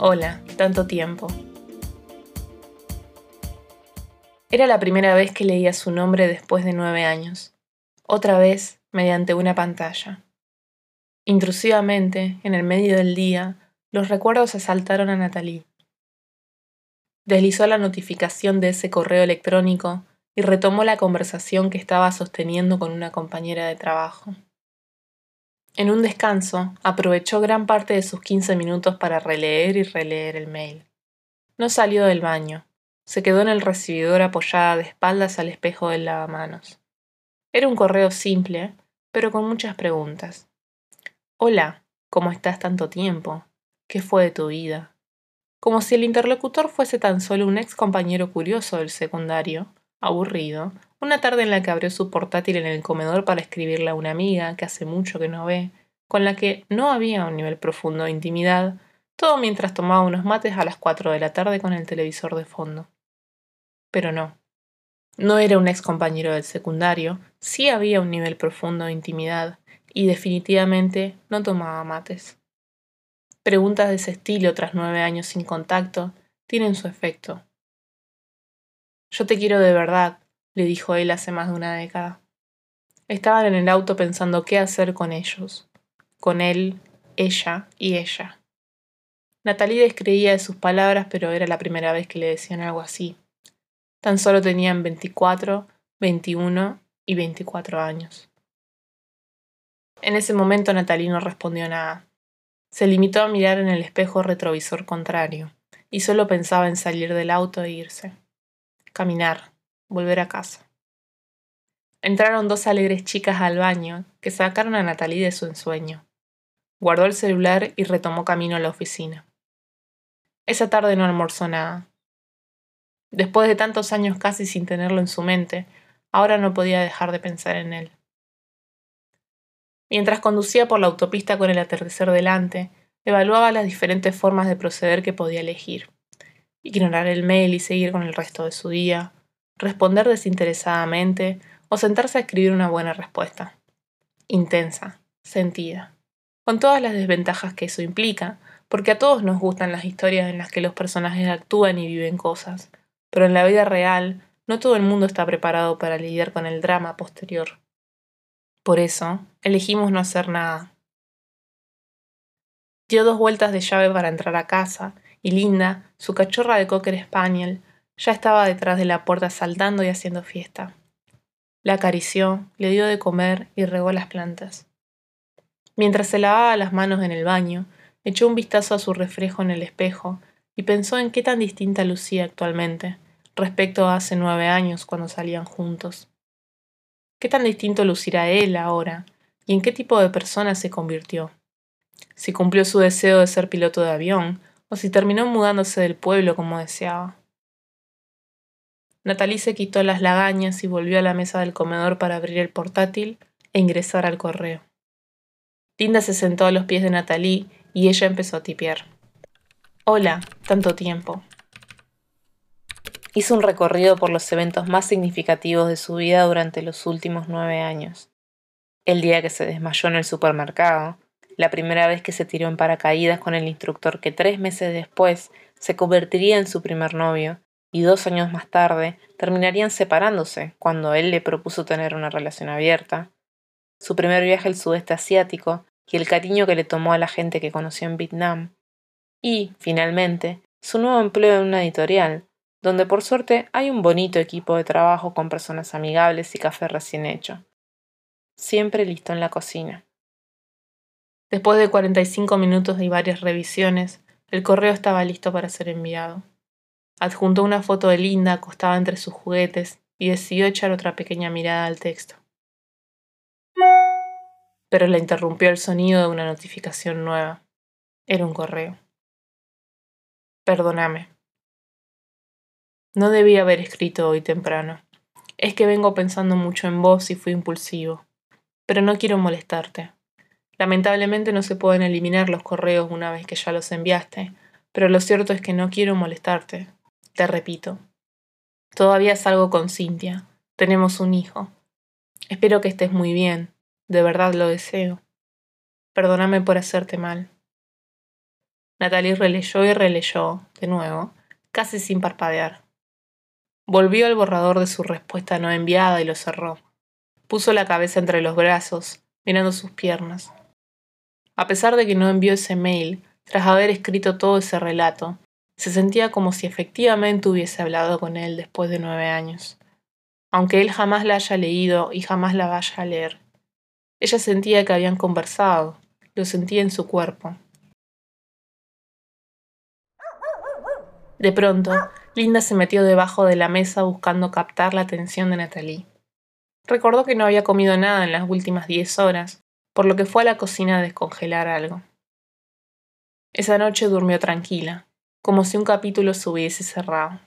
Hola, tanto tiempo. Era la primera vez que leía su nombre después de nueve años, otra vez mediante una pantalla. Intrusivamente, en el medio del día, los recuerdos asaltaron a Natalie. Deslizó la notificación de ese correo electrónico y retomó la conversación que estaba sosteniendo con una compañera de trabajo. En un descanso, aprovechó gran parte de sus 15 minutos para releer y releer el mail. No salió del baño. Se quedó en el recibidor apoyada de espaldas al espejo del lavamanos. Era un correo simple, pero con muchas preguntas. Hola, ¿cómo estás tanto tiempo? ¿Qué fue de tu vida? Como si el interlocutor fuese tan solo un ex compañero curioso del secundario, aburrido, una tarde en la que abrió su portátil en el comedor para escribirle a una amiga que hace mucho que no ve, con la que no había un nivel profundo de intimidad, todo mientras tomaba unos mates a las cuatro de la tarde con el televisor de fondo. Pero no. No era un ex compañero del secundario, sí había un nivel profundo de intimidad, y definitivamente no tomaba mates. Preguntas de ese estilo tras nueve años sin contacto tienen su efecto. Yo te quiero de verdad, le dijo él hace más de una década. Estaban en el auto pensando qué hacer con ellos, con él, ella y ella. Natalie descreía de sus palabras, pero era la primera vez que le decían algo así. Tan solo tenían 24, 21 y 24 años. En ese momento Natalie no respondió nada. Se limitó a mirar en el espejo retrovisor contrario, y solo pensaba en salir del auto e irse. Caminar, volver a casa. Entraron dos alegres chicas al baño que sacaron a Natalie de su ensueño. Guardó el celular y retomó camino a la oficina. Esa tarde no almorzó nada. Después de tantos años casi sin tenerlo en su mente, ahora no podía dejar de pensar en él. Mientras conducía por la autopista con el atardecer delante, evaluaba las diferentes formas de proceder que podía elegir. Ignorar el mail y seguir con el resto de su día, responder desinteresadamente o sentarse a escribir una buena respuesta. Intensa, sentida, con todas las desventajas que eso implica, porque a todos nos gustan las historias en las que los personajes actúan y viven cosas, pero en la vida real no todo el mundo está preparado para lidiar con el drama posterior. Por eso, elegimos no hacer nada. Dio dos vueltas de llave para entrar a casa, y Linda, su cachorra de Cocker Spaniel, ya estaba detrás de la puerta saltando y haciendo fiesta. La acarició, le dio de comer y regó las plantas. Mientras se lavaba las manos en el baño, echó un vistazo a su reflejo en el espejo y pensó en qué tan distinta lucía actualmente respecto a hace nueve años cuando salían juntos. ¿Qué tan distinto lucirá él ahora? ¿Y en qué tipo de persona se convirtió? Si cumplió su deseo de ser piloto de avión, o si terminó mudándose del pueblo como deseaba. Natalie se quitó las lagañas y volvió a la mesa del comedor para abrir el portátil e ingresar al correo. Linda se sentó a los pies de Natalie y ella empezó a tipear. Hola, tanto tiempo. Hizo un recorrido por los eventos más significativos de su vida durante los últimos nueve años. El día que se desmayó en el supermercado, la primera vez que se tiró en paracaídas con el instructor que tres meses después se convertiría en su primer novio, y dos años más tarde terminarían separándose cuando él le propuso tener una relación abierta, su primer viaje al sudeste asiático y el cariño que le tomó a la gente que conoció en Vietnam, y, finalmente, su nuevo empleo en una editorial, donde por suerte hay un bonito equipo de trabajo con personas amigables y café recién hecho. Siempre listo en la cocina. Después de 45 minutos y varias revisiones, el correo estaba listo para ser enviado. Adjuntó una foto de Linda acostada entre sus juguetes y decidió echar otra pequeña mirada al texto. Pero le interrumpió el sonido de una notificación nueva. Era un correo. Perdóname. No debía haber escrito hoy temprano. Es que vengo pensando mucho en vos y fui impulsivo. Pero no quiero molestarte. Lamentablemente no se pueden eliminar los correos una vez que ya los enviaste, pero lo cierto es que no quiero molestarte, te repito. Todavía salgo con Cintia. Tenemos un hijo. Espero que estés muy bien. De verdad lo deseo. Perdóname por hacerte mal. Natalie releyó y releyó, de nuevo, casi sin parpadear. Volvió al borrador de su respuesta no enviada y lo cerró. Puso la cabeza entre los brazos, mirando sus piernas. A pesar de que no envió ese mail, tras haber escrito todo ese relato, se sentía como si efectivamente hubiese hablado con él después de nueve años. Aunque él jamás la haya leído y jamás la vaya a leer. Ella sentía que habían conversado, lo sentía en su cuerpo. De pronto, Linda se metió debajo de la mesa buscando captar la atención de Natalie. Recordó que no había comido nada en las últimas diez horas, por lo que fue a la cocina a descongelar algo. Esa noche durmió tranquila, como si un capítulo se hubiese cerrado.